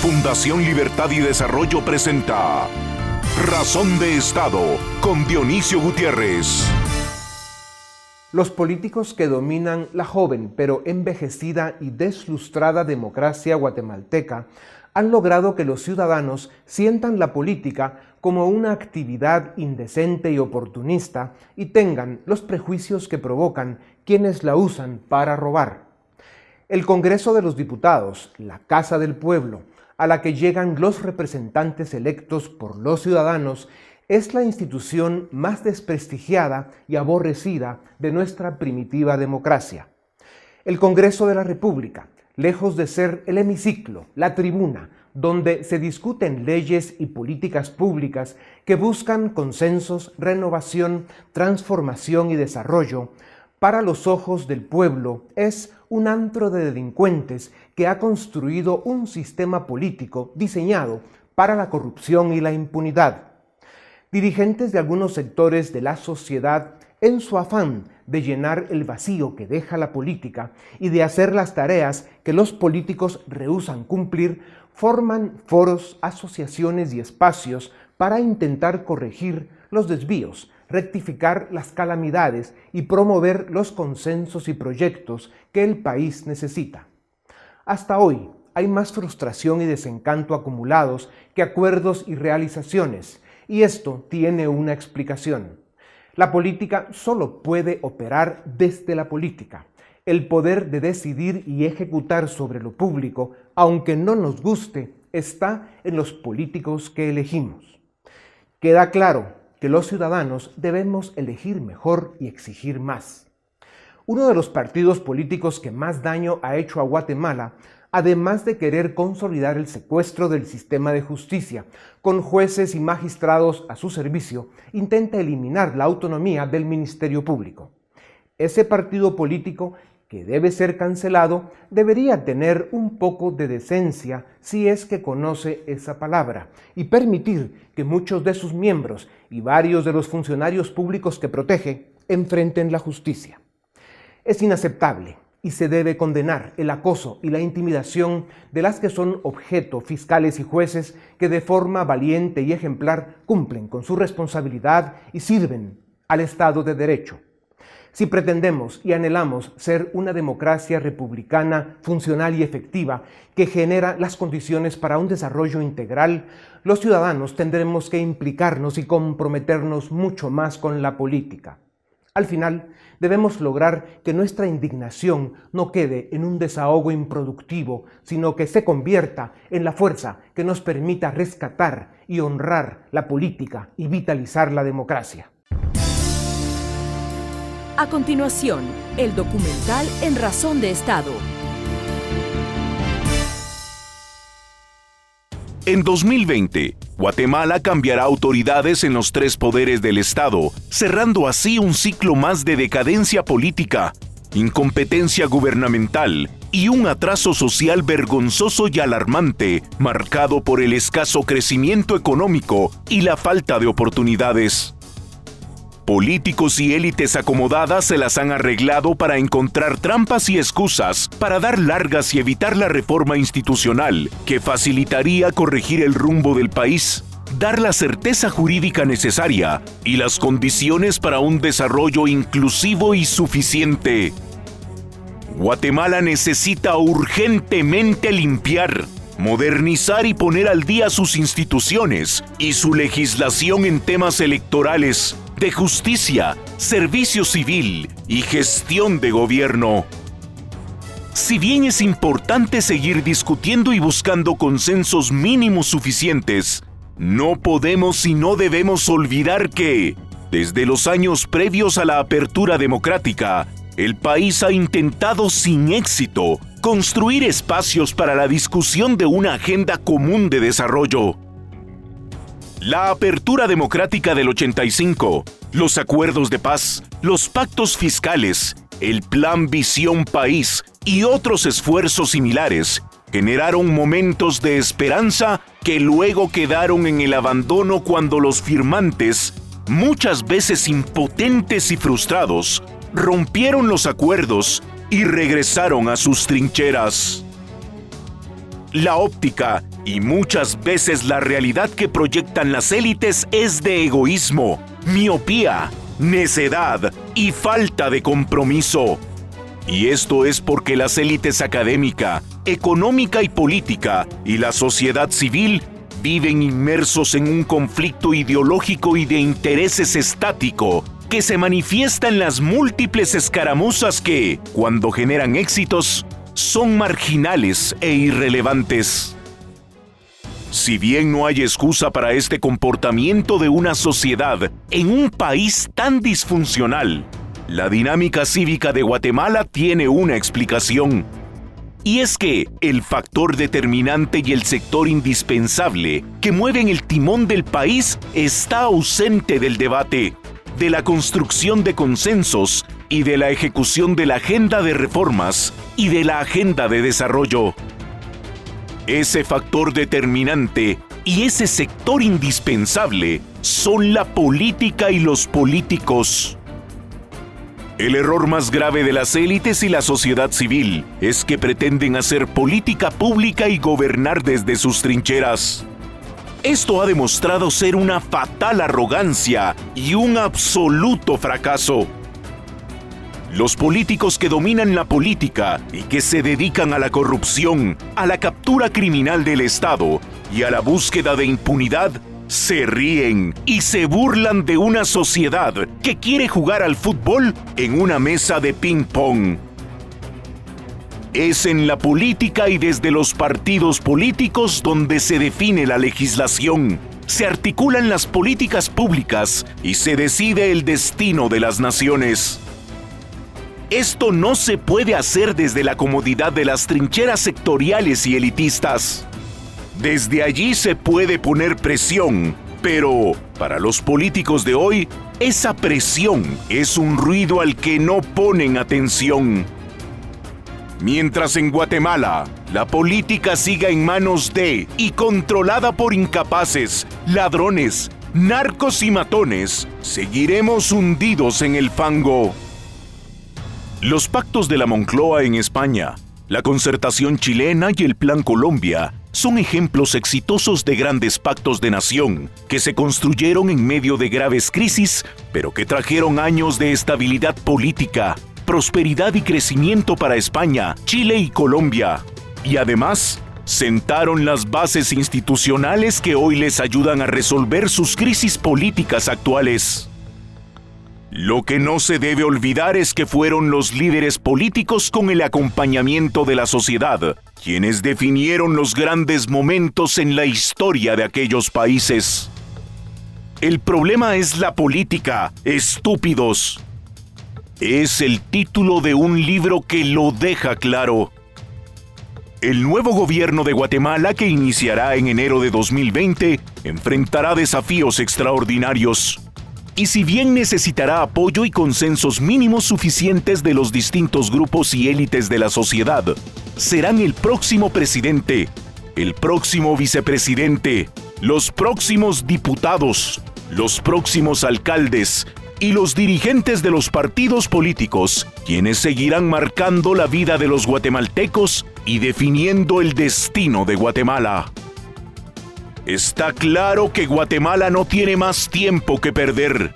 Fundación Libertad y Desarrollo presenta Razón de Estado con Dionisio Gutiérrez. Los políticos que dominan la joven pero envejecida y deslustrada democracia guatemalteca han logrado que los ciudadanos sientan la política como una actividad indecente y oportunista y tengan los prejuicios que provocan quienes la usan para robar. El Congreso de los Diputados, la Casa del Pueblo, a la que llegan los representantes electos por los ciudadanos, es la institución más desprestigiada y aborrecida de nuestra primitiva democracia. El Congreso de la República, lejos de ser el hemiciclo, la tribuna, donde se discuten leyes y políticas públicas que buscan consensos, renovación, transformación y desarrollo, para los ojos del pueblo es un antro de delincuentes que ha construido un sistema político diseñado para la corrupción y la impunidad. Dirigentes de algunos sectores de la sociedad, en su afán de llenar el vacío que deja la política y de hacer las tareas que los políticos rehusan cumplir, forman foros, asociaciones y espacios para intentar corregir los desvíos, rectificar las calamidades y promover los consensos y proyectos que el país necesita. Hasta hoy hay más frustración y desencanto acumulados que acuerdos y realizaciones, y esto tiene una explicación. La política solo puede operar desde la política. El poder de decidir y ejecutar sobre lo público, aunque no nos guste, está en los políticos que elegimos. Queda claro que los ciudadanos debemos elegir mejor y exigir más. Uno de los partidos políticos que más daño ha hecho a Guatemala, además de querer consolidar el secuestro del sistema de justicia, con jueces y magistrados a su servicio, intenta eliminar la autonomía del Ministerio Público. Ese partido político que debe ser cancelado, debería tener un poco de decencia si es que conoce esa palabra y permitir que muchos de sus miembros y varios de los funcionarios públicos que protege enfrenten la justicia. Es inaceptable y se debe condenar el acoso y la intimidación de las que son objeto fiscales y jueces que de forma valiente y ejemplar cumplen con su responsabilidad y sirven al Estado de Derecho. Si pretendemos y anhelamos ser una democracia republicana funcional y efectiva que genera las condiciones para un desarrollo integral, los ciudadanos tendremos que implicarnos y comprometernos mucho más con la política. Al final, debemos lograr que nuestra indignación no quede en un desahogo improductivo, sino que se convierta en la fuerza que nos permita rescatar y honrar la política y vitalizar la democracia. A continuación, el documental En Razón de Estado. En 2020, Guatemala cambiará autoridades en los tres poderes del Estado, cerrando así un ciclo más de decadencia política, incompetencia gubernamental y un atraso social vergonzoso y alarmante, marcado por el escaso crecimiento económico y la falta de oportunidades. Políticos y élites acomodadas se las han arreglado para encontrar trampas y excusas para dar largas y evitar la reforma institucional que facilitaría corregir el rumbo del país, dar la certeza jurídica necesaria y las condiciones para un desarrollo inclusivo y suficiente. Guatemala necesita urgentemente limpiar, modernizar y poner al día sus instituciones y su legislación en temas electorales de justicia, servicio civil y gestión de gobierno. Si bien es importante seguir discutiendo y buscando consensos mínimos suficientes, no podemos y no debemos olvidar que, desde los años previos a la apertura democrática, el país ha intentado sin éxito construir espacios para la discusión de una agenda común de desarrollo la apertura democrática del 85, los acuerdos de paz, los pactos fiscales, el Plan Visión País y otros esfuerzos similares generaron momentos de esperanza que luego quedaron en el abandono cuando los firmantes, muchas veces impotentes y frustrados, rompieron los acuerdos y regresaron a sus trincheras. La óptica Y muchas veces la realidad que proyectan las élites es de egoísmo, miopía, necedad y falta de compromiso. Y esto es porque las élites académica, económica y política y la sociedad civil viven inmersos en un conflicto ideológico y de intereses estático que se manifiesta en las múltiples escaramuzas que, cuando generan éxitos, son marginales e irrelevantes. Si bien no hay excusa para este comportamiento de una sociedad en un país tan disfuncional, la dinámica cívica de Guatemala tiene una explicación. Y es que el factor determinante y el sector indispensable que mueven el timón del país está ausente del debate, de la construcción de consensos y de la ejecución de la agenda de reformas y de la agenda de desarrollo. Ese factor determinante y ese sector indispensable son la política y los políticos. El error más grave de las élites y la sociedad civil es que pretenden hacer política pública y gobernar desde sus trincheras. Esto ha demostrado ser una fatal arrogancia y un absoluto fracaso. Los políticos que dominan la política y que se dedican a la corrupción, a la captura criminal del Estado y a la búsqueda de impunidad se ríen y se burlan de una sociedad que quiere jugar al fútbol en una mesa de ping-pong. Es en la política y desde los partidos políticos donde se define la legislación, se articulan las políticas públicas y se decide el destino de las naciones. Esto no se puede hacer desde la comodidad de las trincheras sectoriales y elitistas. Desde allí se puede poner presión, pero para los políticos de hoy, esa presión es un ruido al que no ponen atención. Mientras en Guatemala, la política siga en manos de y controlada por incapaces, ladrones, narcos y matones, seguiremos hundidos en el fango. Los pactos de la Moncloa en España, la concertación chilena y el Plan Colombia son ejemplos exitosos de grandes pactos de nación que se construyeron en medio de graves crisis, pero que trajeron años de estabilidad política, prosperidad y crecimiento para España, Chile y Colombia. Y además, sentaron las bases institucionales que hoy les ayudan a resolver sus crisis políticas actuales. Lo que no se debe olvidar es que fueron los líderes políticos con el acompañamiento de la sociedad quienes definieron los grandes momentos en la historia de aquellos países. El problema es la política, estúpidos. Es el título de un libro que lo deja claro. El nuevo gobierno de Guatemala, que iniciará en enero de 2020, enfrentará desafíos extraordinarios y si bien necesitará apoyo y consensos mínimos suficientes de los distintos grupos y élites de la sociedad, serán el próximo presidente, el próximo vicepresidente, los próximos diputados, los próximos alcaldes y los dirigentes de los partidos políticos, quienes seguirán marcando la vida de los guatemaltecos y definiendo el destino de Guatemala. Está claro que Guatemala no tiene más tiempo que perder.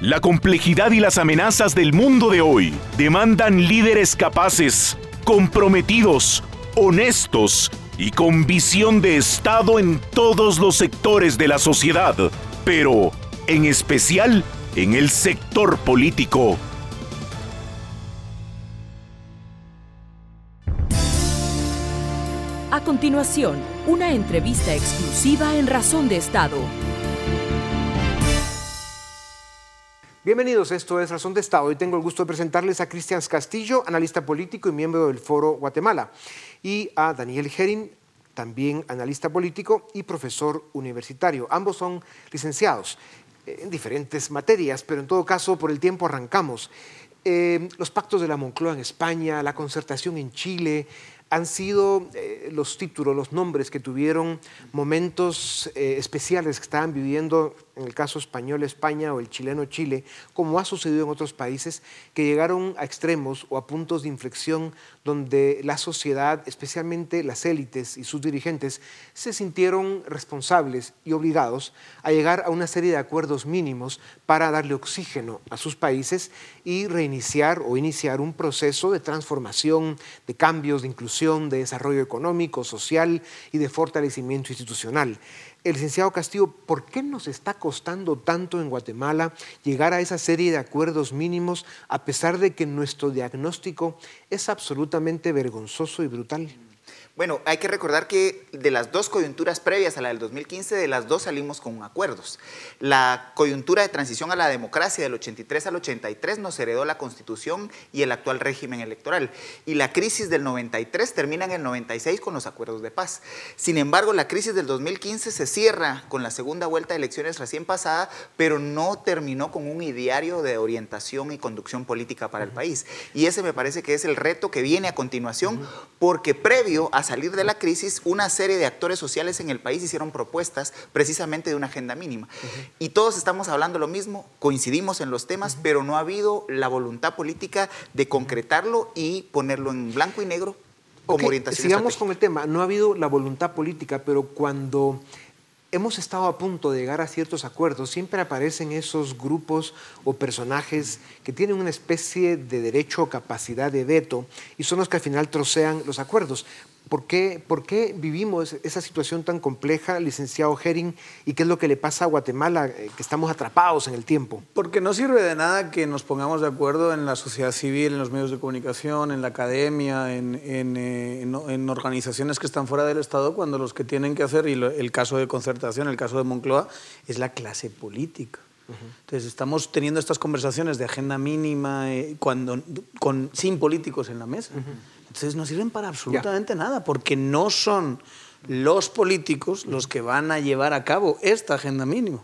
La complejidad y las amenazas del mundo de hoy demandan líderes capaces, comprometidos, honestos y con visión de Estado en todos los sectores de la sociedad, pero en especial en el sector político. A continuación, una entrevista exclusiva en Razón de Estado. Bienvenidos, esto es Razón de Estado. Hoy tengo el gusto de presentarles a Cristian Castillo, analista político y miembro del Foro Guatemala, y a Daniel Gerin, también analista político y profesor universitario. Ambos son licenciados en diferentes materias, pero en todo caso, por el tiempo arrancamos. Eh, los pactos de la Moncloa en España, la concertación en Chile, han sido eh, los títulos, los nombres que tuvieron momentos eh, especiales que estaban viviendo en el caso español España o el chileno Chile, como ha sucedido en otros países, que llegaron a extremos o a puntos de inflexión donde la sociedad, especialmente las élites y sus dirigentes, se sintieron responsables y obligados a llegar a una serie de acuerdos mínimos para darle oxígeno a sus países y reiniciar o iniciar un proceso de transformación, de cambios, de inclusión, de desarrollo económico, social y de fortalecimiento institucional. El licenciado Castillo, ¿por qué nos está costando tanto en Guatemala llegar a esa serie de acuerdos mínimos a pesar de que nuestro diagnóstico es absolutamente vergonzoso y brutal? Bueno, hay que recordar que de las dos coyunturas previas a la del 2015, de las dos salimos con acuerdos. La coyuntura de transición a la democracia del 83 al 83 nos heredó la constitución y el actual régimen electoral. Y la crisis del 93 termina en el 96 con los acuerdos de paz. Sin embargo, la crisis del 2015 se cierra con la segunda vuelta de elecciones recién pasada, pero no terminó con un ideario de orientación y conducción política para el país. Y ese me parece que es el reto que viene a continuación, porque previo a salir de la crisis, una serie de actores sociales en el país hicieron propuestas precisamente de una agenda mínima. Y todos estamos hablando lo mismo, coincidimos en los temas, pero no ha habido la voluntad política de concretarlo y ponerlo en blanco y negro como orientación. Sigamos con el tema, no ha habido la voluntad política, pero cuando hemos estado a punto de llegar a ciertos acuerdos, siempre aparecen esos grupos o personajes que tienen una especie de derecho o capacidad de veto y son los que al final trocean los acuerdos. ¿Por qué, ¿Por qué, vivimos esa situación tan compleja, licenciado Herring, y qué es lo que le pasa a Guatemala, eh, que estamos atrapados en el tiempo? Porque no sirve de nada que nos pongamos de acuerdo en la sociedad civil, en los medios de comunicación, en la academia, en, en, eh, en organizaciones que están fuera del Estado, cuando los que tienen que hacer, y el caso de concertación, el caso de Moncloa, es la clase política. Entonces estamos teniendo estas conversaciones de agenda mínima eh, cuando, con, sin políticos en la mesa. Entonces no sirven para absolutamente nada, porque no son los políticos los que van a llevar a cabo esta agenda mínima.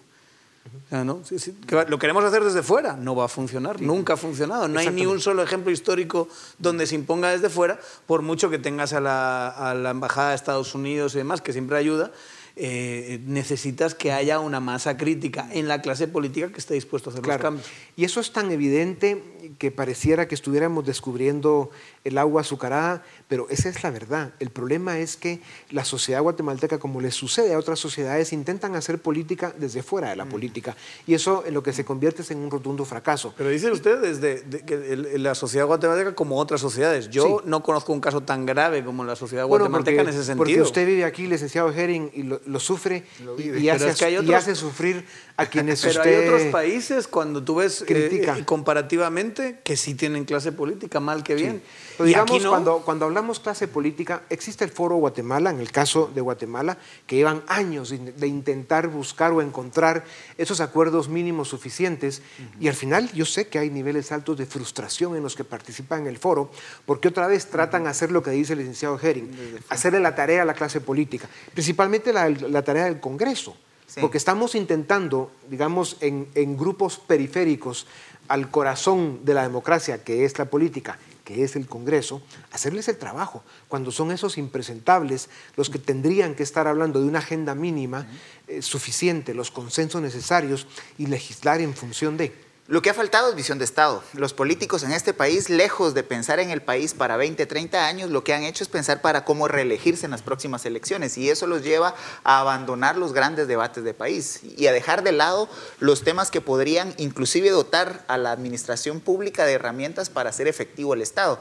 lo queremos hacer desde fuera, no va a funcionar, nunca ha funcionado. No hay ni un solo ejemplo histórico donde se imponga desde fuera, por mucho que tengas a la, a la Embajada de Estados Unidos y demás, que siempre ayuda, eh, necesitas que haya una masa crítica en la clase política que esté dispuesto a hacer los cambios. Y eso es tan evidente que pareciera que estuviéramos descubriendo el agua azucarada, pero esa es la verdad. El problema es que la sociedad guatemalteca, como le sucede a otras sociedades, intentan hacer política desde fuera de la mm. política. Y eso en lo que se convierte es en un rotundo fracaso. Pero dice usted desde que la sociedad guatemalteca como otras sociedades. Yo no conozco un caso tan grave como la sociedad guatemalteca en ese sentido. Porque usted vive aquí, licenciado Herring, y lo, sufre y, hace, sufrir a quienes pero usted hay otros países, cuando tú ves eh, eh, comparativamente, que sí tienen clase política, mal que bien digamos, cuando, cuando hablamos clase política, existe el Foro Guatemala, en el caso de Guatemala, que llevan años de, intentar buscar o encontrar esos acuerdos mínimos suficientes. Y al final yo sé que hay niveles altos de frustración en los que participan en el foro, porque otra vez tratan de hacer lo que dice el licenciado Herring, hacerle la tarea a la clase política, principalmente la, tarea del Congreso. Porque estamos intentando, digamos, en, en grupos periféricos al corazón de la democracia, que es la política, que es el Congreso, hacerles el trabajo, cuando son esos impresentables los que tendrían que estar hablando de una agenda mínima eh, suficiente, los consensos necesarios y legislar en función de... Lo que ha faltado es visión de Estado. Los políticos en este país, lejos de pensar en el país para 20, 30 años, lo que han hecho es pensar para cómo reelegirse en las próximas elecciones y eso los lleva a abandonar los grandes debates de país y a dejar de lado los temas que podrían inclusive dotar a la administración pública de herramientas para hacer efectivo el Estado.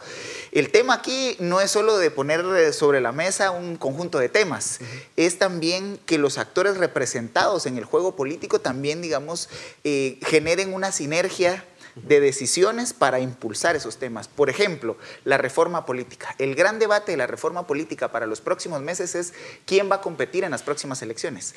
El tema aquí no es solo de poner sobre la mesa un conjunto de temas, es también que los actores representados en el juego político también, digamos, eh, generen una sinergia de decisiones para impulsar esos temas. Por ejemplo, la reforma política. El gran debate de la reforma política para los próximos meses es quién va a competir en las próximas elecciones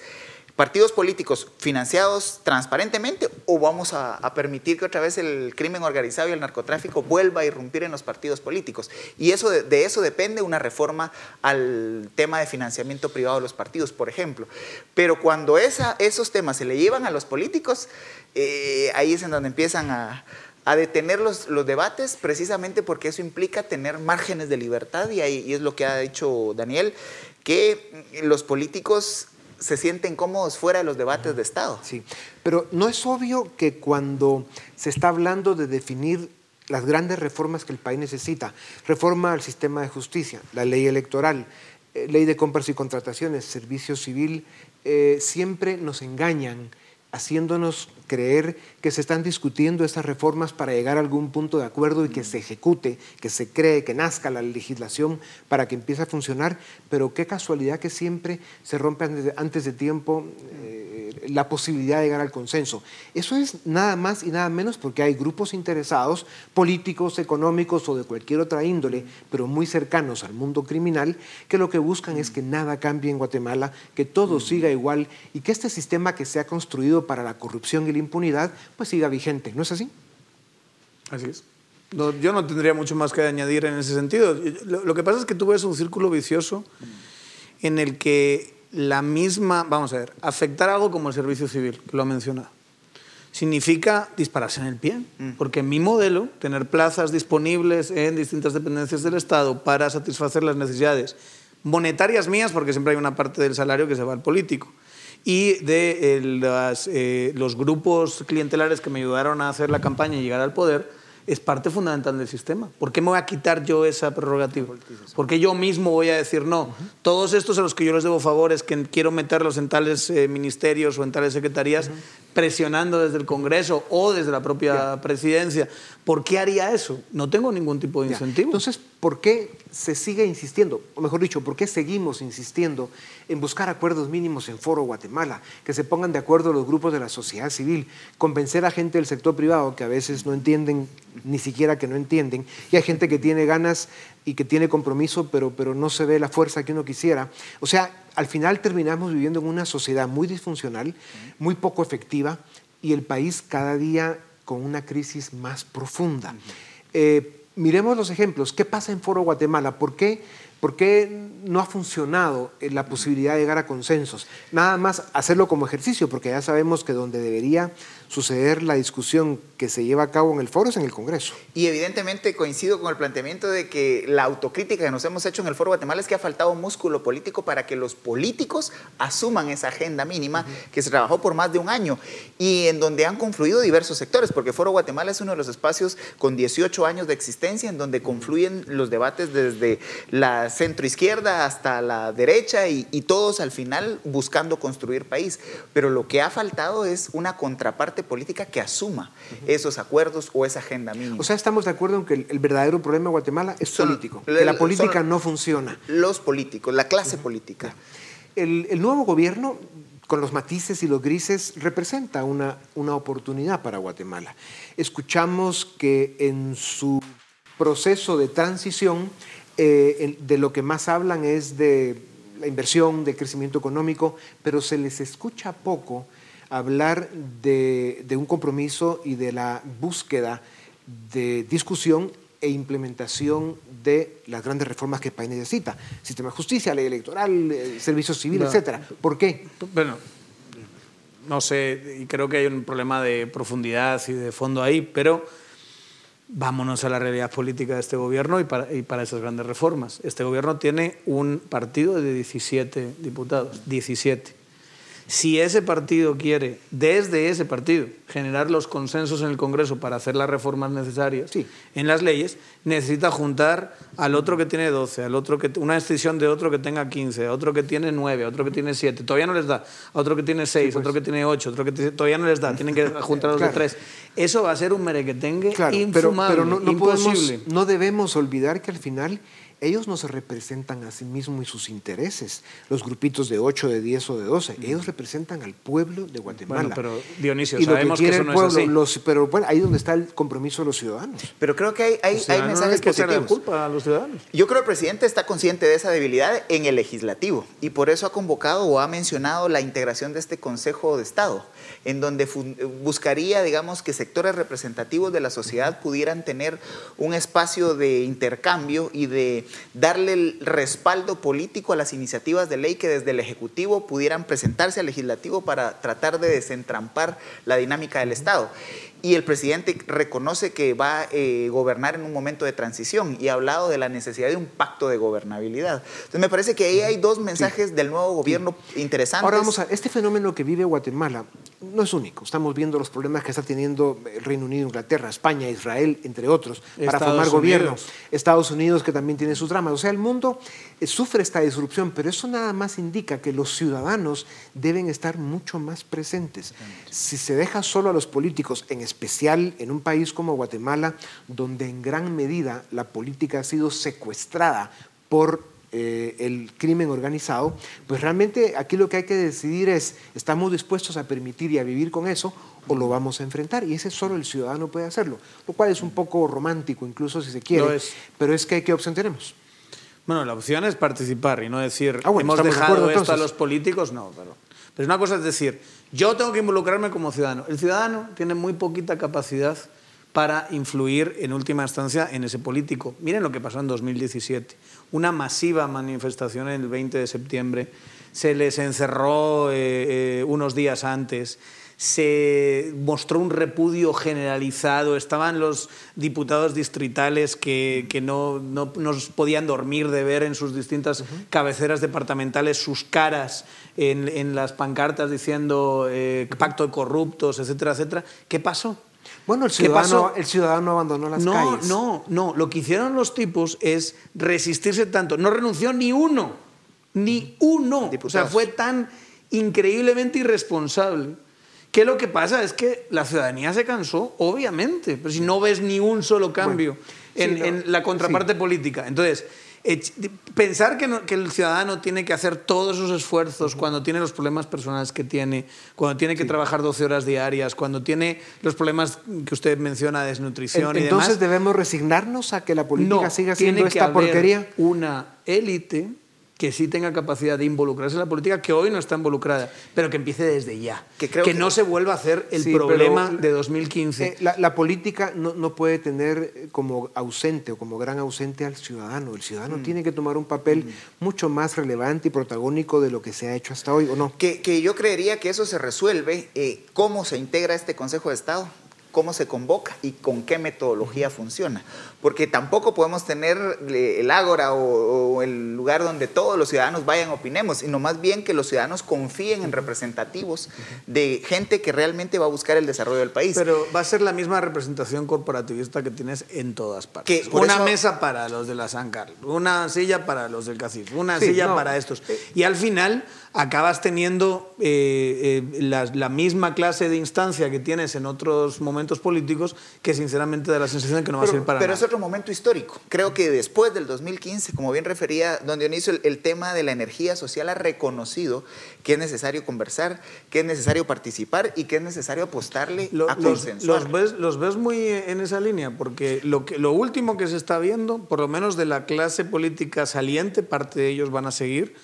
partidos políticos financiados transparentemente o vamos a, permitir que otra vez el crimen organizado y el narcotráfico vuelva a irrumpir en los partidos políticos. Y eso de, eso depende una reforma al tema de financiamiento privado de los partidos, por ejemplo. Pero cuando esos temas se le llevan a los políticos, eh, ahí es en donde empiezan a, detener los, los, debates precisamente porque eso implica tener márgenes de libertad y ahí y es lo que ha dicho Daniel, que los políticos se sienten cómodos fuera de los debates de Estado. Sí, pero no es obvio que cuando se está hablando de definir las grandes reformas que el país necesita, reforma al sistema de justicia, la ley electoral, eh, ley de compras y contrataciones, servicio civil, eh, siempre nos engañan haciéndonos creer que se están discutiendo estas reformas para llegar a algún punto de acuerdo y que se ejecute, que se cree, que nazca la legislación para que empiece a funcionar, pero qué casualidad que siempre se rompe antes de, tiempo. Eh, la posibilidad de llegar al consenso. Eso es nada más y nada menos porque hay grupos interesados, políticos, económicos o de cualquier otra índole, pero muy cercanos al mundo criminal, que lo que buscan es que nada cambie en Guatemala, que todo siga igual y que este sistema que se ha construido para la corrupción y impunidad, pues siga vigente. ¿No es así? Así es. yo no tendría mucho más que añadir en ese sentido. Lo, lo que pasa es que tú ves un círculo vicioso en el que la misma, vamos a ver, afectar algo como el servicio civil, que lo ha mencionado, significa dispararse en el pie, mm. porque mi modelo, tener plazas disponibles en distintas dependencias del Estado para satisfacer las necesidades monetarias mías, porque siempre hay una parte del salario que se va al político, y de eh, eh, los grupos clientelares que me ayudaron a hacer la campaña y llegar al poder, es parte fundamental del sistema. ¿Por qué me voy a quitar yo esa prerrogativa? ¿Por qué yo mismo voy a decir no? Todos estos a los que yo les debo favores, que quiero meterlos en tales eh, ministerios o en tales secretarías, presionando desde el Congreso o desde la propia presidencia, ¿por qué haría eso? No tengo ningún tipo de incentivo. Entonces, ¿por qué se sigue insistiendo, o mejor dicho, por qué seguimos insistiendo en buscar acuerdos mínimos en Foro Guatemala, que se pongan de acuerdo los grupos de la sociedad civil, convencer a gente del sector privado que a veces no entienden, ni siquiera que no entienden, y hay gente que tiene ganas y que tiene compromiso, pero, pero no se ve la fuerza que uno quisiera. O sea, al final terminamos viviendo en una sociedad muy disfuncional, muy poco efectiva, y el país cada día con una crisis más profunda miremos los ejemplos. ¿Qué pasa en Foro Guatemala? ¿Por qué, ¿Por qué no ha funcionado la posibilidad de llegar a consensos? Nada más hacerlo como ejercicio, porque ya sabemos que donde debería suceder la discusión que se lleva a cabo en el foro es en el Congreso. Y evidentemente coincido con el planteamiento de que la autocrítica que nos hemos hecho en el foro Guatemala es que ha faltado músculo político para que los políticos asuman esa agenda mínima que se trabajó por más de un año y en donde han confluido diversos sectores, porque Foro Guatemala es uno de los espacios con 18 años de existencia en donde confluyen los debates desde la centro izquierda hasta la derecha y, y todos al final buscando construir país. Pero lo que ha faltado es una contraparte política que asuma esos acuerdos o esa agenda mínima. O sea, estamos de acuerdo en que el, verdadero problema de Guatemala es político, que la política no funciona. Los políticos, la clase política. El, nuevo gobierno, con los matices y los grises, representa una, una oportunidad para Guatemala. Escuchamos que en su proceso de transición, eh, de lo que más hablan es de la inversión, de crecimiento económico, pero se les escucha poco hablar de, un compromiso y de la búsqueda de discusión e implementación de las grandes reformas que el país necesita. Sistema de justicia, ley electoral, eh, servicio civil, etcétera. ¿Por qué? Bueno, no sé, y creo que hay un problema de profundidad y de fondo ahí, pero vámonos a la realidad política de este gobierno y para, y para esas grandes reformas. Este gobierno tiene un partido de 17 diputados, 17 si ese partido quiere, desde ese partido, generar los consensos en el Congreso para hacer las reformas necesarias en las leyes, necesita juntar al otro que tiene 12, al otro que una decisión de otro que tenga 15, a otro que tiene 9, a otro que tiene 7, todavía no les da, a otro que tiene 6, a otro pues. que tiene 8, otro que todavía no les da, tienen que juntar a los de 3. Eso va a ser un merequetengue claro, infumable, pero, no, imposible. no debemos olvidar que al final ellos no se representan a sí mismos y sus intereses, los grupitos de 8, de 10 o de 12. Ellos representan al pueblo de Guatemala. Bueno, pero Dionisio, sabemos que, eso no es así. Los, pero bueno, ahí es donde está el compromiso de los ciudadanos. Pero creo que hay, hay, hay mensajes que positivos. culpa a los ciudadanos. Yo creo que el presidente está consciente de esa debilidad en el legislativo y por eso ha convocado o ha mencionado la integración de este Consejo de Estado, en donde buscaría, digamos, que sectores representativos de la sociedad pudieran tener un espacio de intercambio y de darle el respaldo político a las iniciativas de ley que desde el Ejecutivo pudieran presentarse al Legislativo para tratar de desentrampar la dinámica del Estado y el presidente reconoce que va a eh, gobernar en un momento de transición y ha hablado de la necesidad de un pacto de gobernabilidad. Entonces me parece que ahí hay dos mensajes del nuevo gobierno interesantes. Ahora vamos a, este fenómeno que vive Guatemala no es único. Estamos viendo los problemas que está teniendo el Reino Unido, Inglaterra, España, Israel, entre otros, para formar gobierno. Estados Unidos que también tiene sus dramas. O sea, el mundo sufre esta disrupción, pero eso nada más indica que los ciudadanos deben estar mucho más presentes. Si se deja solo a los políticos en especial en un país como Guatemala, donde en gran medida la política ha sido secuestrada por eh, el crimen organizado, pues realmente aquí lo que hay que decidir es, ¿estamos dispuestos a permitir y a vivir con eso o lo vamos a enfrentar? Y ese solo el ciudadano puede hacerlo, lo cual es un poco romántico incluso si se quiere, pero es que ¿qué opción tenemos? Bueno, la opción es participar y no decir, ah, hemos dejado esto a los políticos, no, pero, pero una cosa es decir, yo tengo que involucrarme como ciudadano. El ciudadano tiene muy poquita capacidad para influir en última instancia en ese político. Miren lo que pasó en 2017. Una masiva manifestación el 20 de septiembre. Se les encerró eh, eh, unos días antes se mostró un repudio generalizado, estaban los diputados distritales que, no, no, podían dormir de ver en sus distintas cabeceras departamentales sus caras en, las pancartas diciendo eh, pacto de corruptos, etcétera, etcétera. ¿Qué pasó? Bueno, el ciudadano, el ciudadano abandonó las no, calles. No, no, lo que hicieron los tipos es resistirse tanto. No renunció ni uno, ni uno. O sea, fue tan increíblemente irresponsable que lo que pasa es que la ciudadanía se cansó, obviamente, pero si no ves ni un solo cambio en, la contraparte política. Entonces, pensar que, que, el ciudadano tiene que hacer todos esos esfuerzos cuando tiene los problemas personales que tiene, cuando tiene que trabajar 12 horas diarias, cuando tiene los problemas que usted menciona, desnutrición y Entonces debemos resignarnos a que la política siga siendo esta porquería. Una élite que sí tenga capacidad de involucrarse en la política, que hoy no está involucrada, pero que empiece desde ya. Que, no se vuelva a hacer el problema de 2015. Eh, la, política no, puede tener eh, como ausente o como gran ausente al ciudadano. El ciudadano mm. tiene que tomar un papel mm. mucho más relevante y protagónico de lo que se ha hecho hasta hoy, ¿o no? Que, yo creería que eso se resuelve. Eh, ¿Cómo se integra este Consejo de Estado? Cómo se convoca y con qué metodología funciona. Porque tampoco podemos tener el ágora o, el lugar donde todos los ciudadanos vayan, opinemos, sino más bien que los ciudadanos confíen en representativos de gente que realmente va a buscar el desarrollo del país. Pero va a ser la misma representación corporativista que tienes en todas partes. una mesa para los de la San Carlos, una silla para los del CACIF, una silla para estos. Y al final acabas teniendo eh, eh, la, misma clase de instancia que tienes en otros momentos políticos que sinceramente da la sensación de que no va a ser para Pero es otro momento histórico. Creo que después del 2015, como bien refería don Dionisio, el, el, tema de la energía social ha reconocido que es necesario conversar, que es necesario participar y que es necesario apostarle a consensuar. Los ves, los ves muy en esa línea, porque lo, que, lo último que se está viendo, por lo menos de la clase política saliente, parte de ellos van a seguir,